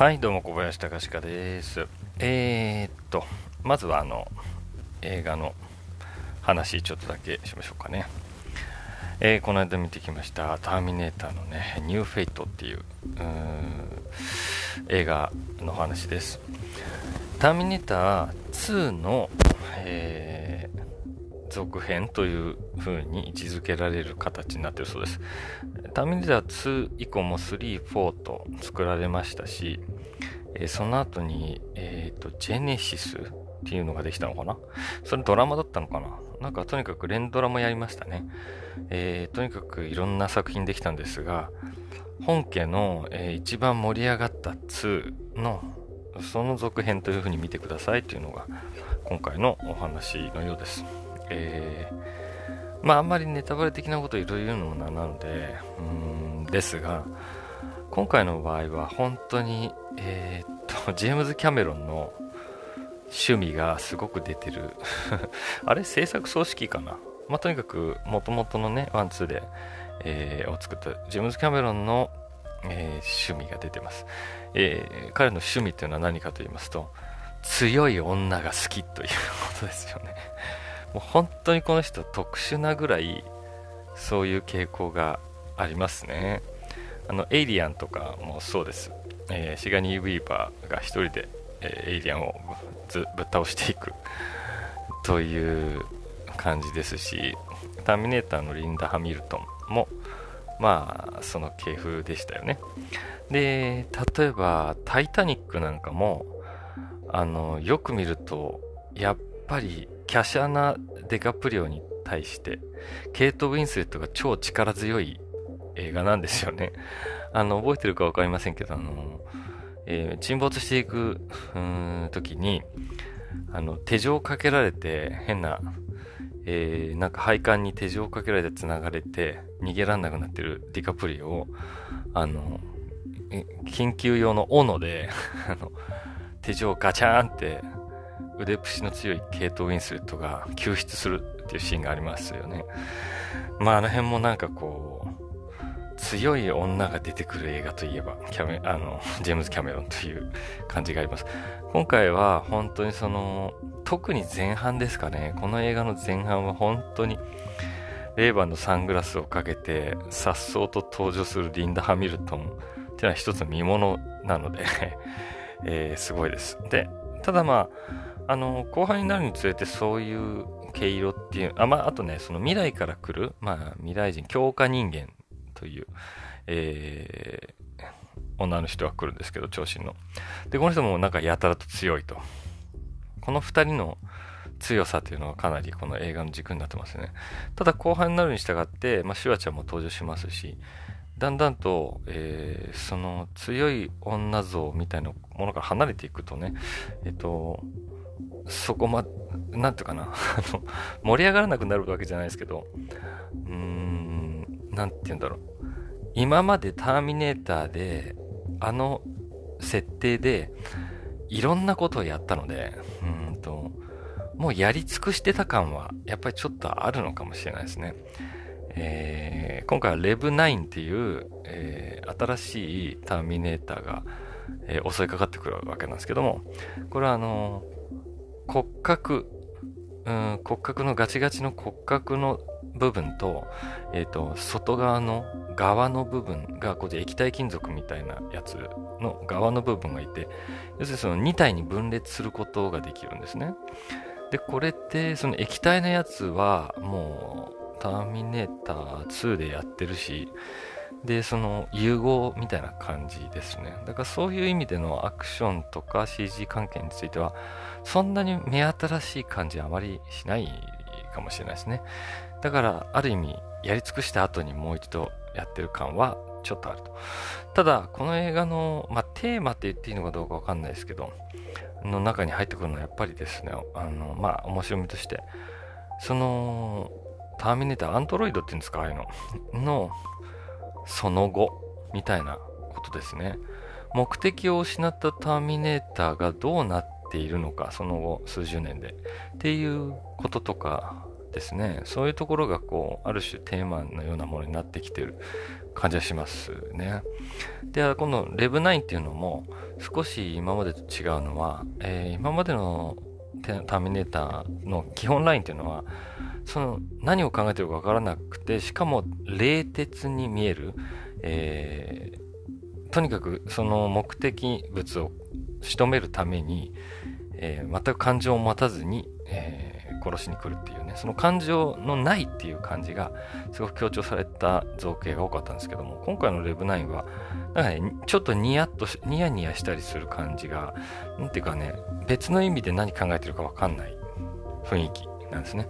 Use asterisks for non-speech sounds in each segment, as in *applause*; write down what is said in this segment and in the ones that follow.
はい、どうも小林隆史です。えー、っと、まずはあの、映画の話ちょっとだけしましょうかね。えーこの間見てきました、ターミネーターのね、ニューフェイトっていう、映画の話です。ターミネーター2の、えー続編という風に位置づけられる形になっているそうです。ターミネーター2以降も3、4と作られましたし、えーその後に、えっ、と、ジェネシスっていうのができたのかな？それドラマだったのかな？なんかとにかく連ドラもやりましたね。えーとにかくいろんな作品できたんですが、本家の、えー一番盛り上がった2のその続編というふうに見てくださいというのが今回のお話のようです。えーまああんまりネタバレ的なことをいろいろ言うのもななので、うんですが、今回の場合は本当に、えーっと、*laughs* ジェームズ・キャメロンの趣味がすごく出てる。*laughs* あれ制作総指揮かな？まあ、とにかく元々のね、 one、two で、えーを作ったジェームズ・キャメロンの、えー趣味が出てます。えー彼の趣味というのは何かと言いますと、強い女が好きということですよね。*laughs* もう本当にこの人特殊なぐらいそういう傾向がありますね。あの、エイリアンとかもそうです。えーシガニー・ウィーバーが一人で、えーエイリアンをずぶっ倒していくという感じですし、ターミネーターのリンダ・ハミルトンも、まあ、その系風でしたよね。で、例えば、タイタニックなんかも、あの、よく見ると、やっぱり、華奢なデカプリオに対して、ケイト・ウィンスレットが超力強い映画なんですよね。あの、覚えてるかわかりませんけど、あの、えー沈没していく、うん、時に、あの、手錠をかけられて、変な、えーなんか配管に手錠をかけられて繋がれて、逃げらんなくなってるディカプリオを、あの、緊急用の斧で、*laughs* あの、手錠をガチャーンって、腕っぷしの強いケイト・ウィンスレットが救出するっていうシーンがありますよね。まあ、あの辺もなんかこう、強い女が出てくる映画といえば、キャメ、あの、ジェームズ・キャメロンという感じがあります。今回は本当にその、特に前半ですかね。この映画の前半は本当に、レーバンのサングラスをかけて、颯爽と登場するリンダ・ハミルトンっていうのは一つの見物なので、*laughs* えーすごいです。で、ただまあ、あの、後半になるにつれてそういう毛色っていう、あ、まあ、あとね、その未来から来る、まあ、未来人、強化人間という、えー女の人が来るんですけど、長身の。で、この人もなんかやたらと強いと。この二人の強さというのはかなりこの映画の軸になってますね。ただ後半になるに従って、まあ、シュワちゃんも登場しますし、だんだんと、えーその強い女像みたいなものから離れていくとね、えっと、そこま、なんていうかな、盛り上がらなくなるわけじゃないですけど、うーん、なんて言うんだろう。今までターミネーターで、あの設定で、いろんなことをやったので、うんと、もうやり尽くしてた感は、やっぱりちょっとあるのかもしれないですね。えー今回はレブ9っていう、えー新しいターミネーターが、えー襲いかかってくるわけなんですけども、これはあの骨格、うん、骨格のガチガチの骨格の部分と、えっ、と、外側の側の部分が、こう液体金属みたいなやつの側の部分がいて、要するにその2体に分裂することができるんですね。で、これって、その液体のやつは、もう、ターミネーター2でやってるし、で、その融合みたいな感じですね。だからそういう意味でのアクションとか CG 関係については、そんなに目新しい感じはあまりしないかもしれないですね。だから、ある意味、やり尽くした後にもう一度やってる感はちょっとあると。ただ、この映画の、まあ、テーマって言っていいのかどうかわかんないですけど、の中に入ってくるのはやっぱりですね、あの、まあ、面白みとして、その、ターミネーター、アンドロイドっていうんですか、ああいうの、の、その後、みたいなことですね。目的を失ったターミネーターがどうなっているのか、その後、数十年で。っていうこととかですね。そういうところがこう、ある種テーマのようなものになってきてる感じがしますね。では、この Rev9 っていうのも少し今までと違うのは、えー、今までのターミネーターの基本ラインっていうのは、その何を考えてるかわからなくて、しかも冷徹に見える、えー、とにかくその目的物を仕留めるために、えー、全く感情を持たずに、えー、殺しに来るっていうね、その感情のないっていう感じが、すごく強調された造形が多かったんですけども、今回のレブ9は、なんかね、ちょっとニヤッとニヤニヤしたりする感じが、なんていうかね、別の意味で何考えてるかわかんない雰囲気なんですね。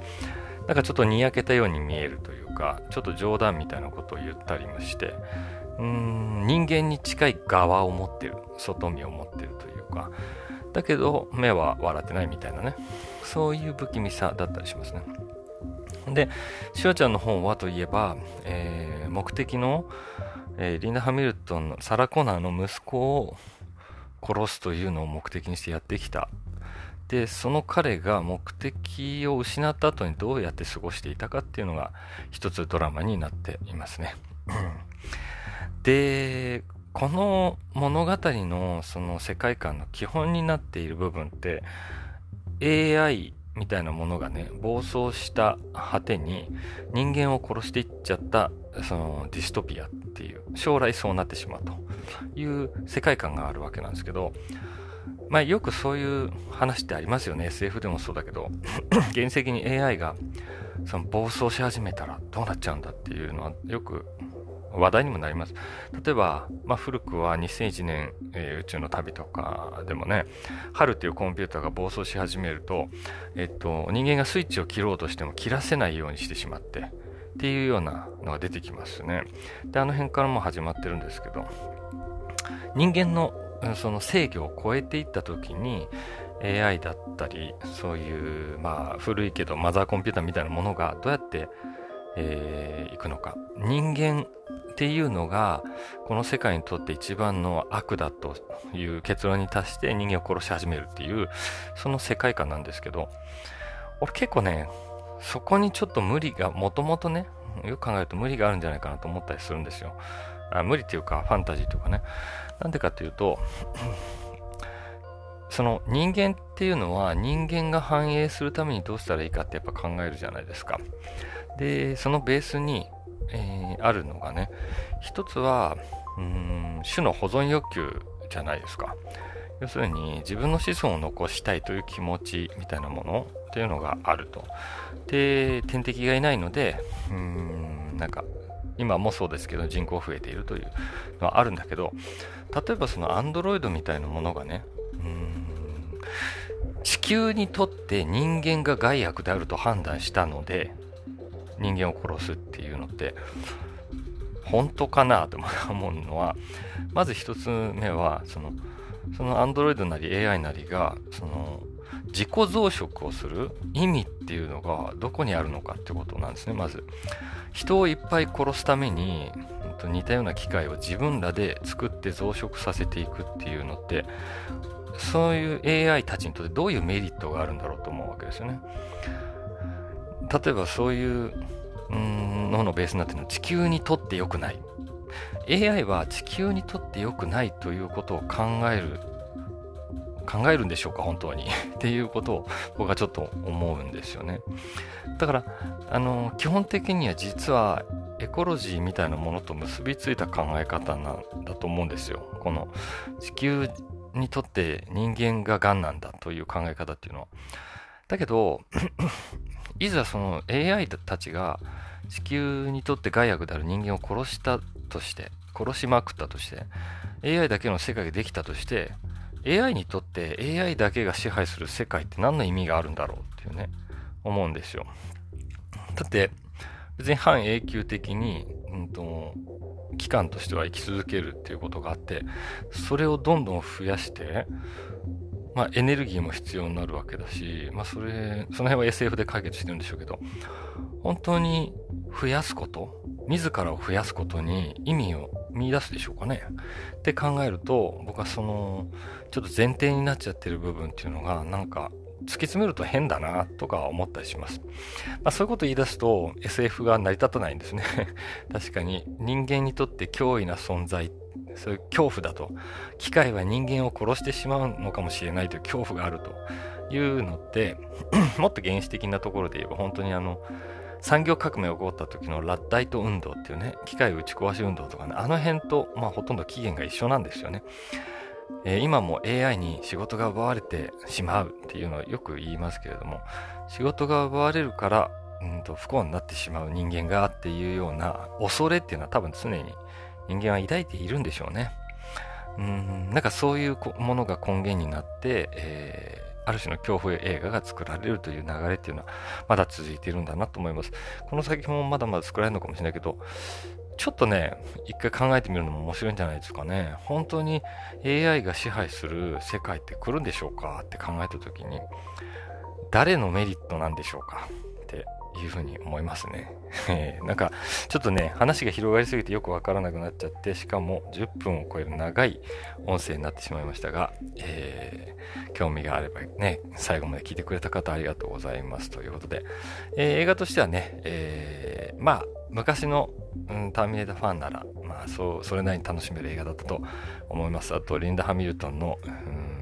なんかちょっとにやけたように見えるというか、ちょっと冗談みたいなことを言ったりもして、うーん、人間に近い側を持ってる、外見を持ってるというか、だけど目は笑ってないみたいなね、そういう不気味さだったりしますね。で、シュワちゃんの本はといえば、えー、目的の、えー、リンダ・ハミルトンのサラ・コナーの息子を殺すというのを目的にしてやってきた。で、その彼が目的を失った後にどうやって過ごしていたかっていうのが一つドラマになっていますね。*laughs* で、この物語のその世界観の基本になっている部分って AI みたいなものがね暴走した果てに人間を殺していっちゃったそのディストピアっていう将来そうなってしまうという世界観があるわけなんですけどまあよくそういう話ってありますよね SF でもそうだけど *clears throat* 原石に AI がその暴走し始めたらどうなっちゃうんだっていうのはよく話題にもなります。例えば、まあ、古くは2001年、えー、宇宙の旅とかでもね、春っていうコンピューターが暴走し始めると、えっと、人間がスイッチを切ろうとしても切らせないようにしてしまって、っていうようなのが出てきますね。で、あの辺からも始まってるんですけど、人間のその制御を超えていった時に、AI だったり、そういう、まあ、古いけどマザーコンピューターみたいなものがどうやって、えー、いくのか。人間っていうのが、この世界にとって一番の悪だという結論に達して人間を殺し始めるっていう、その世界観なんですけど、俺結構ね、そこにちょっと無理が、もともとね、よく考えると無理があるんじゃないかなと思ったりするんですよ。あ無理っていうか、ファンタジーというかね。なんでかっていうと、*clears throat* その人間っていうのは人間が繁栄するためにどうしたらいいかってやっぱ考えるじゃないですか。で、そのベースにえー、あるのがね、一つは、うん、種の保存欲求じゃないですか。要するに自分の子孫を残したいという気持ちみたいなものっていうのがあると。で、天敵がいないので、うん、なんか、今もそうですけど人口増えているというのはあるんだけど、例えばそのアンドロイドみたいなものがね、うん地球にとって人間が害悪であると判断したので、人間を殺すっていうのって本当かなと思うのはまず一つ目はそのそのアンドロイドなり AI なりがその自己増殖をする意味っていうのがどこにあるのかってことなんですね。まず人をいっぱい殺すために似たような機械を自分らで作って増殖させていくっていうのってそういう AI たちにとってどういうメリットがあるんだろうと思うわけですよね。例えばそういうののベースになってるのは地球にとって良くない。AI は地球にとって良くないということを考える考えるんでしょうか本当に。*laughs* っていうことを僕はちょっと思うんですよね。だからあの基本的には実はエコロジーみたいなものと結びついた考え方なんだと思うんですよ。この地球にとって人間が癌なんだという考え方っていうのは。だけど *coughs* いざその AI たちが地球にとって害悪である人間を殺したとして、殺しまくったとして、AI だけの世界ができたとして、AI にとって AI だけが支配する世界って何の意味があるんだろうっていうね、思うんですよ。だって、別に半永久的に、うんと、期間としては生き続けるっていうことがあって、それをどんどん増やして、まあ、エネルギーも必要になるわけだし、まあ、それ、その辺は SF で解決してるんでしょうけど、本当に増やすこと、自らを増やすことに意味を見出すでしょうかね。って考えると、僕はその、ちょっと前提になっちゃってる部分っていうのが、なんか、突き詰めると変だなとか思ったりします。まあ、そういうこと言い出すと SF が成り立たないんですね。*laughs* 確かに人間にとって脅威な存在、そういう恐怖だと、機械は人間を殺してしまうのかもしれないという恐怖があるというのって、*clears throat* もっと原始的なところで言えば本当にあの、産業革命が起こった時のラッダイト運動っていうね、機械打ち壊し運動とかね、あの辺と、まあ、ほとんど起源が一緒なんですよね。えー、今も AI に仕事が奪われてしまうっていうのはよく言いますけれども、仕事が奪われるから、うんと不幸になってしまう人間がっていうような恐れっていうのは多分常に人間は抱いているんでしょうね。うん、なんかそういうものが根源になって、えある種の恐怖映画が作られるという流れっていうのはまだ続いているんだなと思います。この先もまだまだ作られるのかもしれないけど、ちょっとね、一回考えてみるのも面白いんじゃないですかね。本当に AI が支配する世界って来るんでしょうかって考えた時に、誰のメリットなんでしょうかっていうふうに思いますね。*laughs* なんか、ちょっとね、話が広がりすぎてよくわからなくなっちゃって、しかも10分を超える長い音声になってしまいましたが、えー、興味があればね、最後まで聞いてくれた方ありがとうございます。ということで、えー、映画としてはね、えー、まあ、昔の、うん、ターミネーターファンなら、まあ、そう、それなりに楽しめる映画だったと思います。あと、リンダ・ハミルトンの、うん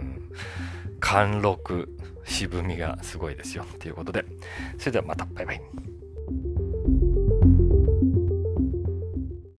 貫禄、渋みがすごいですよ。ということで、それではまた、バイバイ。